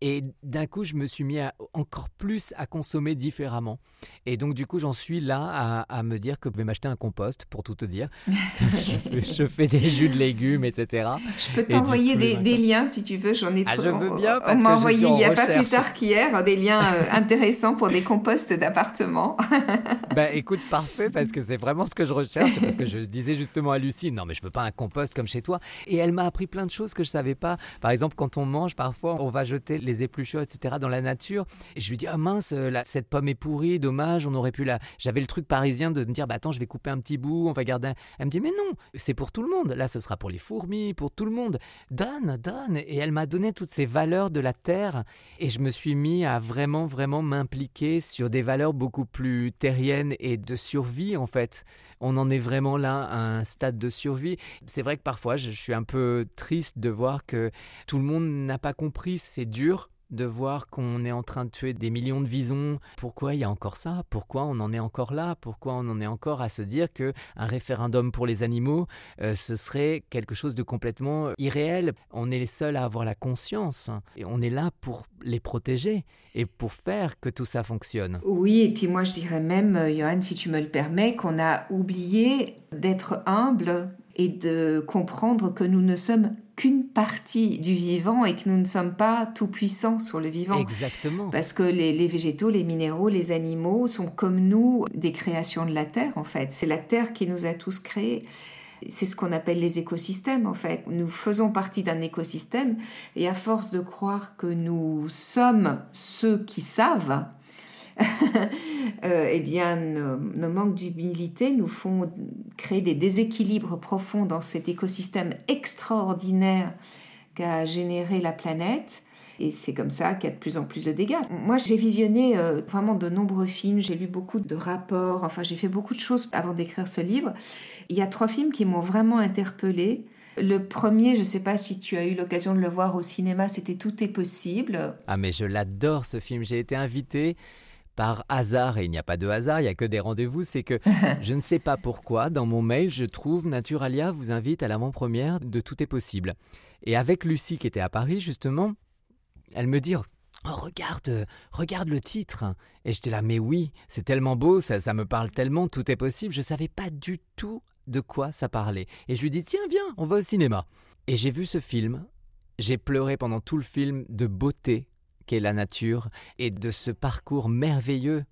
Et d'un coup je me suis mis encore plus à consommer différemment. Et donc du coup j'en suis là à, me dire que je vais m'acheter un compost pour tout te dire. je, fais, des jus de légumes, etc. Je peux t'envoyer des, liens liens si tu veux. J'en ai ah, trop. Je veux bien on m'a envoyé il n'y a pas plus tard qu'hier des liens euh, intéressants pour des composts d'appartements. bah écoute, parfait parce que c'est vraiment ce que je recherche. Parce que je disais justement à Lucie, non mais je veux pas un compost comme chez toi. Et elle m'a appris plein de choses que je savais pas. Par exemple, quand on mange, parfois on va jeter les épluchures, etc. dans la nature. Et je lui dis, ah mince, euh, cette pomme est pourrie, dommage, on aurait pu la. J'avais le truc parisien de me dire, bah attends, je vais couper un petit bout, on va garder. Elle me dit, mais non, c'est pour tout le monde. Là, ce sera pour les fourmis, pour tout le monde. Donne, donne. Et elle m'a donné toutes ces valeurs de la terre. Et je me suis mis à vraiment, vraiment m'impliquer sur des valeurs beaucoup plus terriennes et de survie, en fait. On en est vraiment là à un stade de survie. C'est vrai que parfois, je suis un peu triste de voir que tout le monde n'a pas compris, c'est dur de voir qu'on est en train de tuer des millions de visons. Pourquoi il y a encore ça? Pourquoi on en est encore là? Pourquoi on en est encore à se dire que un référendum pour les animaux, euh, ce serait quelque chose de complètement irréel? On est les seuls à avoir la conscience et on est là pour les protéger et pour faire que tout ça fonctionne. Oui, et puis moi je dirais même, euh, Johan, si tu me le permets, qu'on a oublié d'être humble et de comprendre que nous ne sommes qu'une partie du vivant et que nous ne sommes pas tout puissants sur le vivant. Exactement. Parce que les, végétaux, les minéraux, les animaux sont comme nous des créations de la Terre en fait. C'est la Terre qui nous a tous créés. C'est ce qu'on appelle les écosystèmes en fait. Nous faisons partie d'un écosystème et à force de croire que nous sommes ceux qui savent, eh bien, nos, manques d'humilité nous font créer des déséquilibres profonds dans cet écosystème extraordinaire qu'a généré la planète. Et c'est comme ça qu'il y a de plus en plus de dégâts. Moi, j'ai visionné euh, vraiment de nombreux films, j'ai lu beaucoup de rapports, enfin, j'ai fait beaucoup de choses avant d'écrire ce livre. Il y a trois films qui m'ont vraiment interpellée. Le premier, je ne sais pas si tu as eu l'occasion de le voir au cinéma, c'était Tout est possible. Ah mais je l'adore ce film, j'ai été invitée par hasard, et il n'y a pas de hasard, il n'y a que des rendez-vous, c'est que je ne sais pas pourquoi, dans mon mail, je trouve Naturalia vous invite à l'avant-première de Tout est possible. Et avec Lucie qui était à Paris, justement, elle me dit Oh, regarde, regarde le titre. Et j'étais là, mais oui, c'est tellement beau, ça, ça me parle tellement, tout est possible. Je ne savais pas du tout de quoi ça parlait. Et je lui dis, tiens, viens, on va au cinéma. Et j'ai vu ce film. J'ai pleuré pendant tout le film de beauté qu'est la nature et de ce parcours merveilleux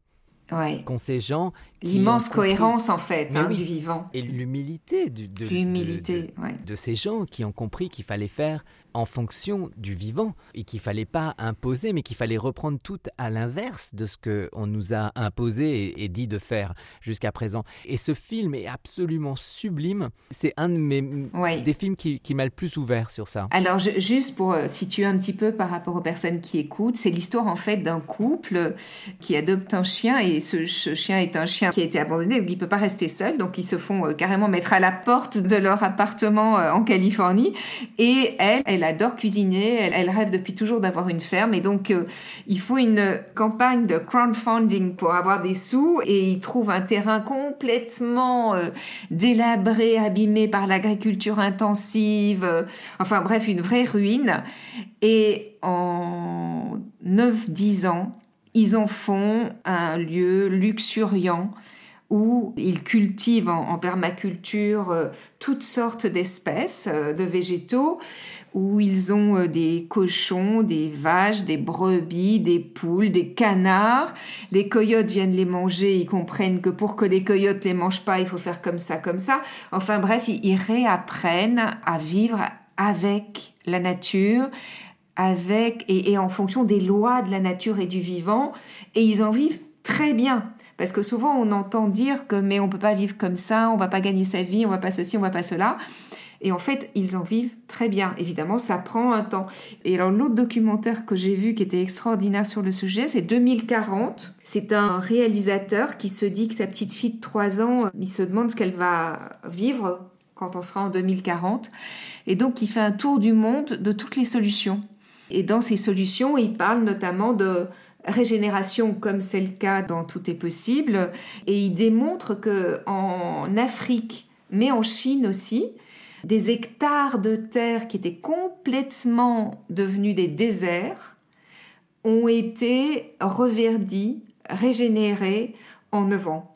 qu'ont ces gens. L'immense cohérence en fait hein, du vivant. Et l'humilité de, de, de, ces gens qui ont compris qu'il fallait faire en fonction du vivant et qu'il fallait pas imposer, mais qu'il fallait reprendre tout à l'inverse de ce que on nous a imposé et, dit de faire jusqu'à présent. Et ce film est absolument sublime. C'est un de mes des films qui, m'a le plus ouvert sur ça. Alors juste pour euh, situer un petit peu par rapport aux personnes qui écoutent, c'est l'histoire en fait d'un couple qui adopte un chien et ce, chien est un chien qui a été abandonné, donc il peut pas rester seul, donc ils se font euh, carrément mettre à la porte de leur appartement euh, en Californie et elle, elle elle adore cuisiner, elle, rêve depuis toujours d'avoir une ferme et donc euh, il faut une campagne de crowdfunding pour avoir des sous et il trouve un terrain complètement euh, délabré, abîmé par l'agriculture intensive, euh, enfin bref, une vraie ruine. Et en 9-10 ans, ils en font un lieu luxuriant où ils cultivent en, permaculture toutes sortes d'espèces de végétaux où ils ont euh, des cochons, des vaches, des brebis, des poules, des canards. Les coyotes viennent les manger, ils comprennent que pour que les coyotes les mangent pas, il faut faire comme ça, comme ça. Enfin bref, ils réapprennent à vivre avec la nature, avec et, en fonction des lois de la nature et du vivant, et ils en vivent très bien. Parce que souvent on entend dire que mais on peut pas vivre comme ça, on va pas gagner sa vie, on va pas ceci, on va pas cela. Et en fait, ils en vivent très bien. Évidemment, ça prend un temps. Et alors, l'autre documentaire que j'ai vu qui était extraordinaire sur le sujet, c'est 2040. C'est un réalisateur qui se dit que sa petite fille de 3 ans, il se demande ce qu'elle va vivre quand on sera en 2040. Et donc, il fait un tour du monde de toutes les solutions. Et dans ces solutions, il parle notamment de régénération comme c'est le cas dans Tout est possible et il démontre que en Afrique mais en Chine aussi des hectares de terre qui étaient complètement devenus des déserts ont été reverdis, régénérés en neuf ans.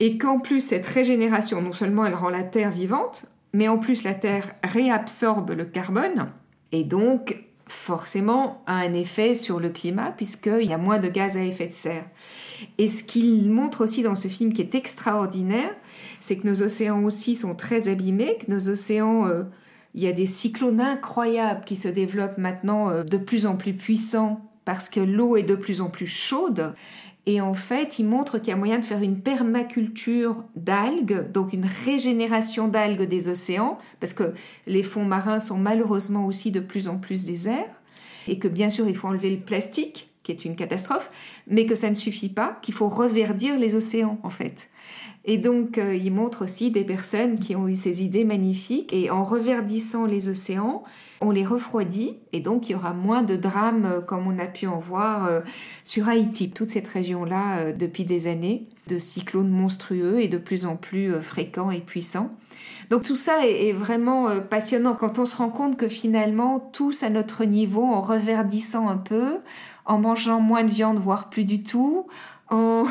Et qu'en plus, cette régénération, non seulement elle rend la terre vivante, mais en plus la terre réabsorbe le carbone. Et donc, forcément, a un effet sur le climat puisqu'il y a moins de gaz à effet de serre. Et ce qu'il montre aussi dans ce film qui est extraordinaire, c'est que nos océans aussi sont très abîmés, que nos océans, euh, il y a des cyclones incroyables qui se développent maintenant euh, de plus en plus puissants parce que l'eau est de plus en plus chaude. Et en fait, il montre qu'il y a moyen de faire une permaculture d'algues, donc une régénération d'algues des océans, parce que les fonds marins sont malheureusement aussi de plus en plus déserts, et que bien sûr, il faut enlever le plastique, qui est une catastrophe, mais que ça ne suffit pas, qu'il faut reverdir les océans, en fait. Et donc, euh, il montre aussi des personnes qui ont eu ces idées magnifiques, et en reverdissant les océans, on les refroidit et donc il y aura moins de drames euh, comme on a pu en voir euh, sur Haïti, toute cette région-là euh, depuis des années, de cyclones monstrueux et de plus en plus fréquents et puissants. Donc tout ça est, vraiment passionnant quand on se rend compte que finalement tous à notre niveau, en reverdissant un peu, en mangeant moins de viande, voire plus du tout, en,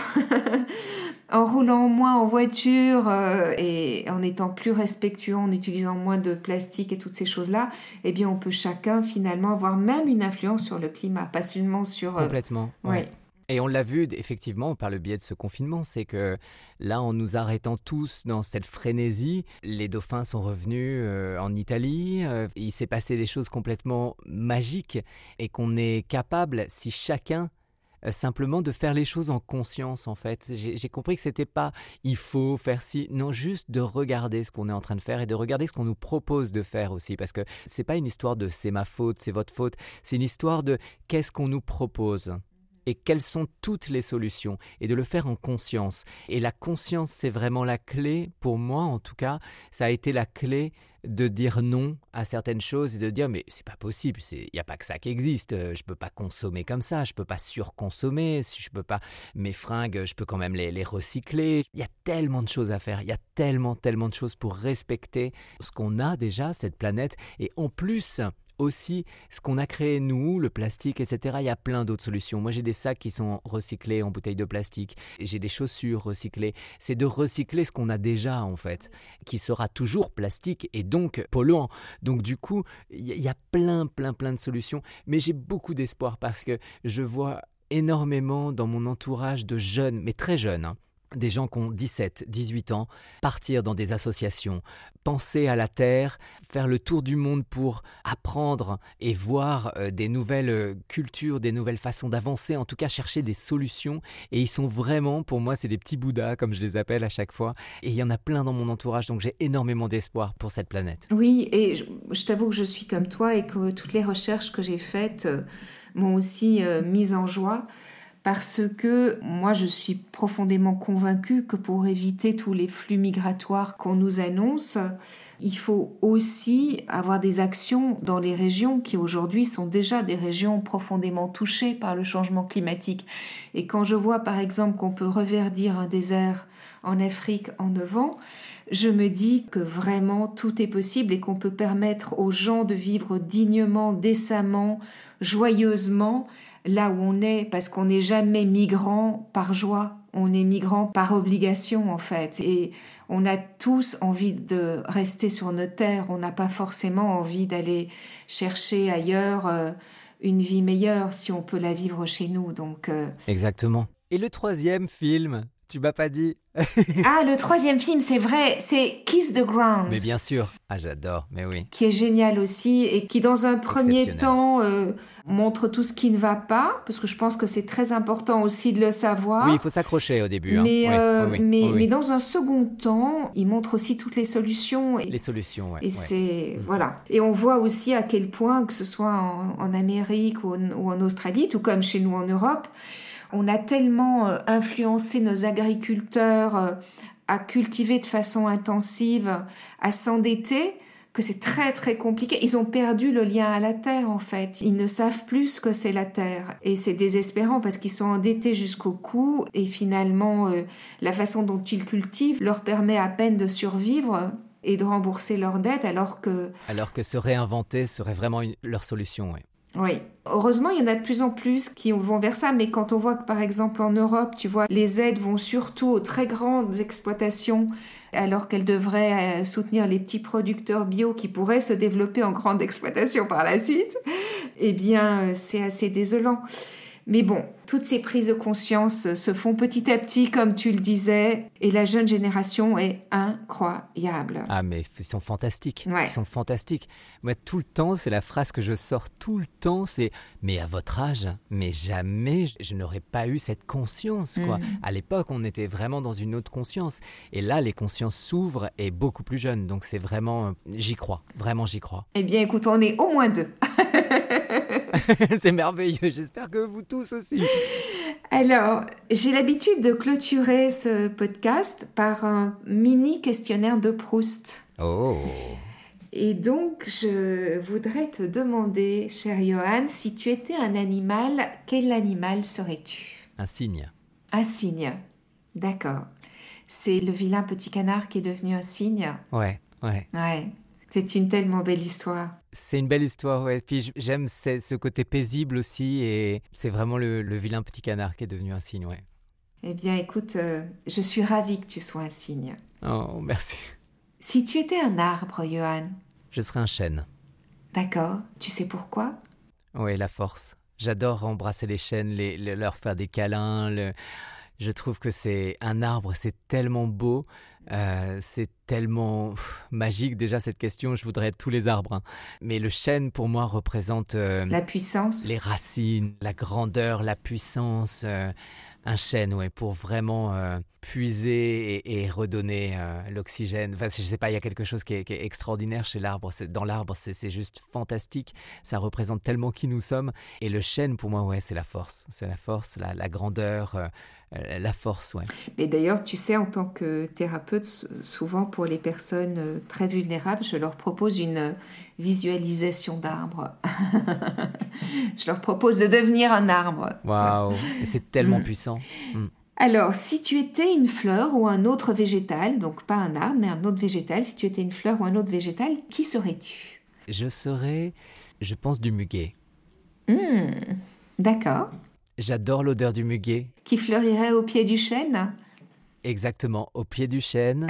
en roulant moins en voiture euh, et en étant plus respectueux, en utilisant moins de plastique et toutes ces choses-là, eh bien, on peut chacun finalement avoir même une influence sur le climat, pas seulement sur. Euh, Complètement. Ouais. Et on l'a vu effectivement par le biais de ce confinement, c'est que là, en nous arrêtant tous dans cette frénésie, les dauphins sont revenus euh, en Italie, il s'est passé des choses complètement magiques et qu'on est capable, si chacun simplement de faire les choses en conscience en fait. J'ai compris que c'était pas il faut faire ci, non juste de regarder ce qu'on est en train de faire et de regarder ce qu'on nous propose de faire aussi. Parce que c'est pas une histoire de c'est ma faute, c'est votre faute, c'est une histoire de qu'est-ce qu'on nous propose et quelles sont toutes les solutions et de le faire en conscience. Et la conscience, c'est vraiment la clé, pour moi en tout cas, ça a été la clé de dire non à certaines choses et de dire mais c'est pas possible, il n'y a pas que ça qui existe, euh, je peux pas consommer comme ça, je peux pas surconsommer, je peux pas mes fringues, je peux quand même les, les recycler. Il y a tellement de choses à faire, il y a tellement tellement de choses pour respecter ce qu'on a déjà cette planète et en plus aussi ce qu'on a créé nous, le plastique, etc. Il y a plein d'autres solutions. Moi, j'ai des sacs qui sont recyclés en bouteilles de plastique. J'ai des chaussures recyclées. C'est de recycler ce qu'on a déjà, en fait, qui sera toujours plastique et donc polluant. Donc, du coup, il y a plein, plein, plein de solutions. Mais j'ai beaucoup d'espoir parce que je vois énormément dans mon entourage de jeunes, mais très jeunes, hein, des gens qui ont 17, 18 ans, partir dans des associations, penser à la Terre, faire le tour du monde pour apprendre et voir euh, des nouvelles euh, cultures, des nouvelles façons d'avancer, en tout cas chercher des solutions. Et ils sont vraiment, pour moi, c'est des petits Bouddhas, comme je les appelle à chaque fois. Et il y en a plein dans mon entourage, donc j'ai énormément d'espoir pour cette planète. Oui, et je, t'avoue que je suis comme toi et que toutes les recherches que j'ai faites euh, m'ont aussi mise en joie parce que moi je suis profondément convaincue que pour éviter tous les flux migratoires qu'on nous annonce, il faut aussi avoir des actions dans les régions qui aujourd'hui sont déjà des régions profondément touchées par le changement climatique. Et quand je vois par exemple qu'on peut reverdir un désert en Afrique en 9 ans, je me dis que vraiment tout est possible et qu'on peut permettre aux gens de vivre dignement, décemment, joyeusement là où on est, parce qu'on n'est jamais migrant par joie, on est migrant par obligation en fait. Et on a tous envie de rester sur nos terres, on n'a pas forcément envie d'aller chercher ailleurs euh, une vie meilleure si on peut la vivre chez nous. Donc, euh, Exactement. Et le troisième film, tu m'as pas dit ah, le troisième film, c'est vrai, c'est Kiss the Ground. Mais bien sûr. Ah, j'adore, mais oui. Qui est génial aussi et qui, dans un premier temps, euh, montre tout ce qui ne va pas, parce que je pense que c'est très important aussi de le savoir. Oui, il faut s'accrocher au début. Hein. Mais, euh, mais, mais, dans un second temps, il montre aussi toutes les solutions. Et, les solutions, oui. Et c'est. Mm. Voilà. Et on voit aussi à quel point, que ce soit en, Amérique ou ou en Australie, tout comme chez nous en Europe, on a tellement euh, influencé nos agriculteurs euh, à cultiver de façon intensive, à s'endetter, que c'est très très compliqué. Ils ont perdu le lien à la terre en fait. Ils ne savent plus ce que c'est la terre. Et c'est désespérant parce qu'ils sont endettés jusqu'au cou et finalement euh, la façon dont ils cultivent leur permet à peine de survivre et de rembourser leurs dettes alors que... Alors que se réinventer serait vraiment leur solution, oui. Oui. Heureusement, il y en a de plus en plus qui vont vers ça, mais quand on voit que par exemple en Europe, tu vois, les aides vont surtout aux très grandes exploitations, alors qu'elles devraient euh, soutenir les petits producteurs bio qui pourraient se développer en grande exploitation par la suite, eh bien, euh, c'est assez désolant. Mais bon, toutes ces prises de conscience se font petit à petit, comme tu le disais, et la jeune génération est incroyable. Ah, mais ils sont fantastiques. Ouais. Ils sont fantastiques. Moi, tout le temps, c'est la phrase que je sors tout le temps, c'est « Mais à votre âge, mais jamais je n'aurais pas eu cette conscience, quoi. Mhm. À l'époque, on était vraiment dans une autre conscience. Et là, les consciences s'ouvrent et beaucoup plus jeunes. Donc, c'est vraiment... euh, J'y crois. Vraiment, j'y crois. Eh bien, écoute, on est au moins deux. c'est merveilleux. J'espère que vous tous aussi. Alors, j'ai l'habitude de clôturer ce podcast par un mini questionnaire de Proust. Oh Et donc, je voudrais te demander, cher Johan, si tu étais un animal, quel animal serais-tu? Un signe. Un cygne. D'accord. C'est le vilain petit canard qui est devenu un cygne? Ouais, ouais. Ouais. C'est une tellement belle histoire. C'est une belle histoire, ouais. Puis j'aime ce côté paisible aussi, et c'est vraiment le, le vilain petit canard qui est devenu un signe, ouais. Eh bien, écoute, euh, je suis ravie que tu sois un cygne. Oh, merci. Si tu étais un arbre, Johan, Je serai un chêne. d'accord, tu sais pourquoi? Ouais, la force. J'adore embrasser les chênes, les, les- leur faire des câlins. le- Je trouve que c'est un arbre, c'est tellement beau, euh, c'est tellement magique déjà cette question. Je voudrais tous les arbres, hein. mais le chêne pour moi représente euh, La puissance les racines, la grandeur, la puissance. euh, un chêne, ouais, pour vraiment puiser et, et redonner l'oxygène. Enfin, je sais pas, il y a quelque chose qui est, qui est extraordinaire chez l'arbre. Dans l'arbre, c'est juste fantastique. Ça représente tellement qui nous sommes. Et le chêne, pour moi, ouais, c'est la force. C'est la force, la, la grandeur, la force, ouais. Et d'ailleurs, tu sais, en tant que thérapeute, souvent pour les personnes euh, très vulnérables, je leur propose une euh, visualisation d'arbre. je leur propose de devenir un arbre. Waouh, c'est tellement Mm. puissant. Alors, si tu étais une fleur ou un autre végétal, donc pas un arbre, mais un autre végétal, si tu étais une fleur ou un autre végétal, qui serais-tu? Je serais, je pense, du muguet. Hmm, D'accord. J'adore l'odeur du muguet. Qui fleurirait au pied du chêne Exactement, au pied du chêne,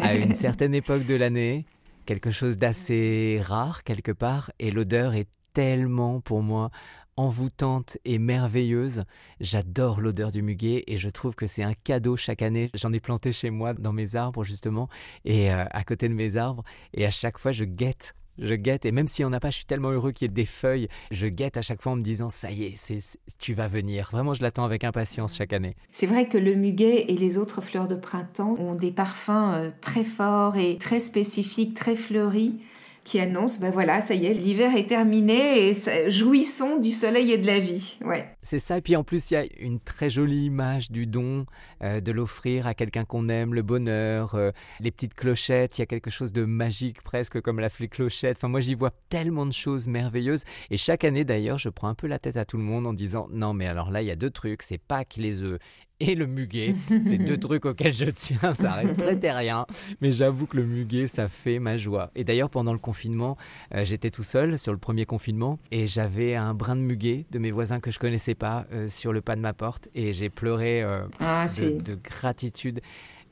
à une certaine époque de l'année, quelque chose d'assez rare quelque part, et l'odeur est tellement pour moi envoûtante et merveilleuse. J'adore l'odeur du muguet et je trouve que c'est un cadeau chaque année. J'en ai planté chez moi dans mes arbres justement et euh, à côté de mes arbres et à chaque fois je guette. Je guette et même s'il n'y en a pas, je suis tellement heureux qu'il y ait des feuilles. Je guette à chaque fois en me disant ça y est, c'est, tu vas venir. Vraiment, je l'attends avec impatience chaque année. C'est vrai que le muguet et les autres fleurs de printemps ont des parfums euh, très forts et très spécifiques, très fleuris, qui annoncent, ben voilà, ça y est, l'hiver est terminé et jouissons du soleil et de la vie. Ouais. C'est ça, et puis en plus il y a une très jolie image du don, euh, de l'offrir à quelqu'un qu'on aime, le bonheur, euh, les petites clochettes, il y a quelque chose de magique presque comme la les clochettes. Enfin moi j'y vois tellement de choses merveilleuses et chaque année d'ailleurs je prends un peu la tête à tout le monde en disant non mais alors là il y a deux trucs, c'est Pâques les œufs et le muguet, c'est deux trucs auxquels je tiens, ça reste très terrien, mais j'avoue que le muguet ça fait ma joie. Et d'ailleurs pendant le confinement, euh, j'étais tout seul sur le premier confinement et j'avais un brin de muguet de mes voisins que je connaissais pas euh, sur le pas de ma porte et j'ai pleuré euh, Ah, de, gratitude.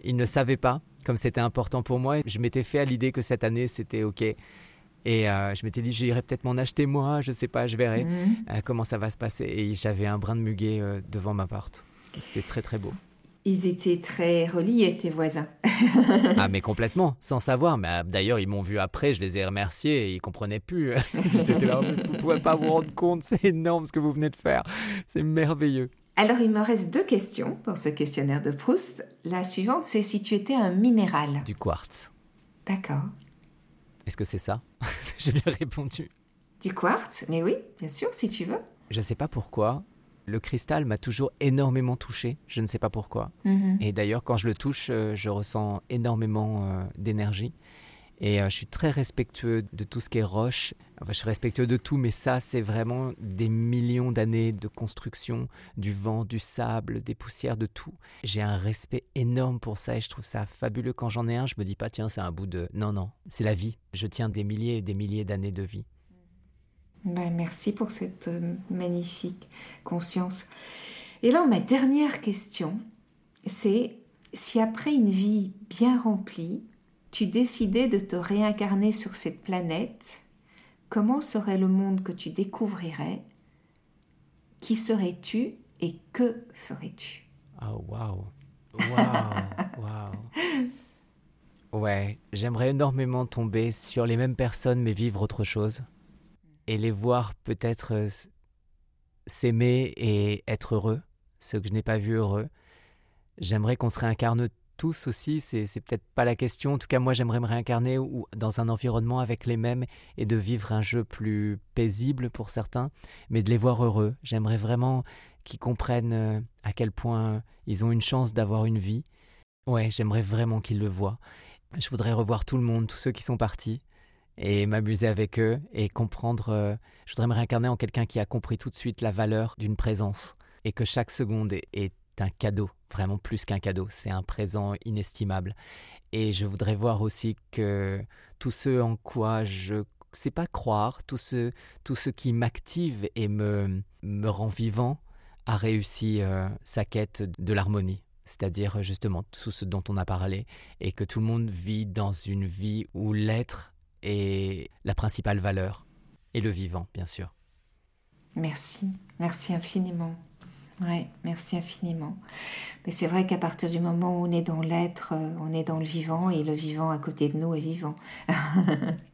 Ils ne savaient pas comme c'était important pour moi. Je m'étais fait à l'idée que cette année c'était ok. Et euh, je m'étais dit, j'irai peut-être m'en acheter moi, je sais pas, je verrai Mhm. euh, comment ça va se passer. Et j'avais un brin de muguet euh, devant ma porte. C'était très très beau. Ils étaient très reliés, tes voisins. ah mais complètement, sans savoir. Mais euh, d'ailleurs ils m'ont vu après, je les ai remerciés et ils comprenaient plus. C'était là, vous pouvez pas vous rendre compte, c'est énorme ce que vous venez de faire. C'est merveilleux. Alors, il me reste deux questions dans ce questionnaire de Proust. La suivante, c'est si tu étais un minéral. Du quartz. D'accord. Est-ce que c'est ça? J'ai bien répondu. Du quartz Mais oui, bien sûr, si tu veux. Je sais pas pourquoi. Le cristal m'a toujours énormément touché. Je ne sais pas pourquoi. Mhm. Et d'ailleurs, quand je le touche, euh, je ressens énormément euh, d'énergie. Et euh, je suis très respectueux de tout ce qui est roche. Enfin, je suis respectueux de tout, mais ça, c'est vraiment des millions d'années de construction, du vent, du sable, des poussières, de tout. J'ai un respect énorme pour ça et je trouve ça fabuleux. Quand j'en ai un, je me dis pas, tiens, c'est un bout de. Non, non, c'est la vie. Je tiens des milliers et des milliers d'années de vie. Ben, merci pour cette euh, magnifique conscience. Et là, ma dernière question, c'est si après une vie bien remplie, tu décidais de te réincarner sur cette planète, comment serait le monde que tu découvrirais? Qui serais-tu et que ferais-tu? Oh, waouh! Waouh! Waouh! Ouais, j'aimerais énormément tomber sur les mêmes personnes mais vivre autre chose. Et les voir peut-être euh, s'aimer et être heureux, ce que je n'ai pas vu heureux. J'aimerais qu'on se réincarne tous aussi, c'est, peut-être pas la question. En tout cas, moi, j'aimerais me réincarner ou, dans un environnement avec les mêmes et de vivre un jeu plus paisible pour certains, mais de les voir heureux. J'aimerais vraiment qu'ils comprennent euh, à quel point ils ont une chance d'avoir une vie. Ouais, j'aimerais vraiment qu'ils le voient. Je voudrais revoir tout le monde, tous ceux qui sont partis, et m'amuser avec eux et comprendre. Euh, je voudrais me réincarner en quelqu'un qui a compris tout de suite la valeur d'une présence et que chaque seconde est, un cadeau, vraiment plus qu'un cadeau, c'est un présent inestimable. Et je voudrais voir aussi que tout ce en quoi je sais pas croire, tout ce, qui m'active et me, me rend vivant a réussi euh, sa quête de l'harmonie c'est-à-dire justement tout ce dont on a parlé, et que tout le monde vit dans une vie où l'être est la principale valeur, et le vivant, bien sûr. Merci, merci infiniment. Oui, merci infiniment. Mais c'est vrai qu'à partir du moment où on est dans l'être, euh, on est dans le vivant, et le vivant à côté de nous est vivant.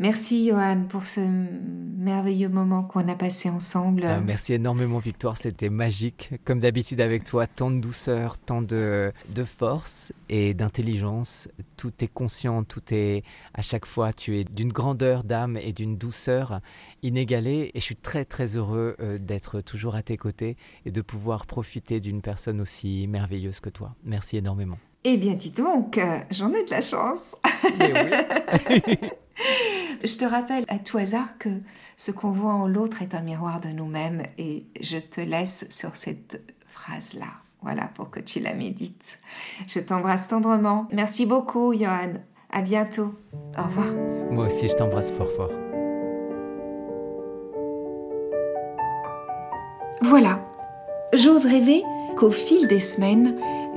Merci Johan pour ce merveilleux moment qu'on a passé ensemble. Ah, merci énormément Victoire, c'était magique. Comme d'habitude avec toi, tant de douceur, tant de, de force et d'intelligence. Tout est conscient, tout est à chaque fois, tu es d'une grandeur d'âme et d'une douceur inégalée. Et je suis très très heureux euh, d'être toujours à tes côtés et de pouvoir profiter d'une personne aussi merveilleuse que toi. Merci énormément. Eh bien dis donc, euh, j'en ai de la chance. Mais oui. Je te rappelle à tout hasard que ce qu'on voit en l'autre est un miroir de nous-mêmes et je te laisse sur cette phrase-là. Voilà, pour que tu la médites. Je t'embrasse tendrement. Merci beaucoup, Johan. À bientôt. Au revoir. Moi aussi, je t'embrasse fort fort. Voilà. J'ose rêver qu'au fil des semaines,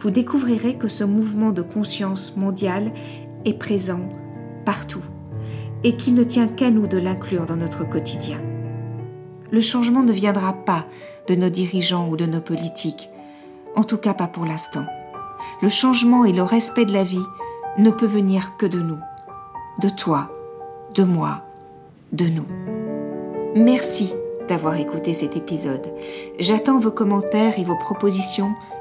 vous découvrirez que ce mouvement de conscience mondiale est présent partout et qu'il ne tient qu'à nous de l'inclure dans notre quotidien. Le changement ne viendra pas de nos dirigeants ou de nos politiques, en tout cas pas pour l'instant. Le changement et le respect de la vie ne peut venir que de nous, de toi, de moi, de nous. Merci d'avoir écouté cet épisode. J'attends vos commentaires et vos propositions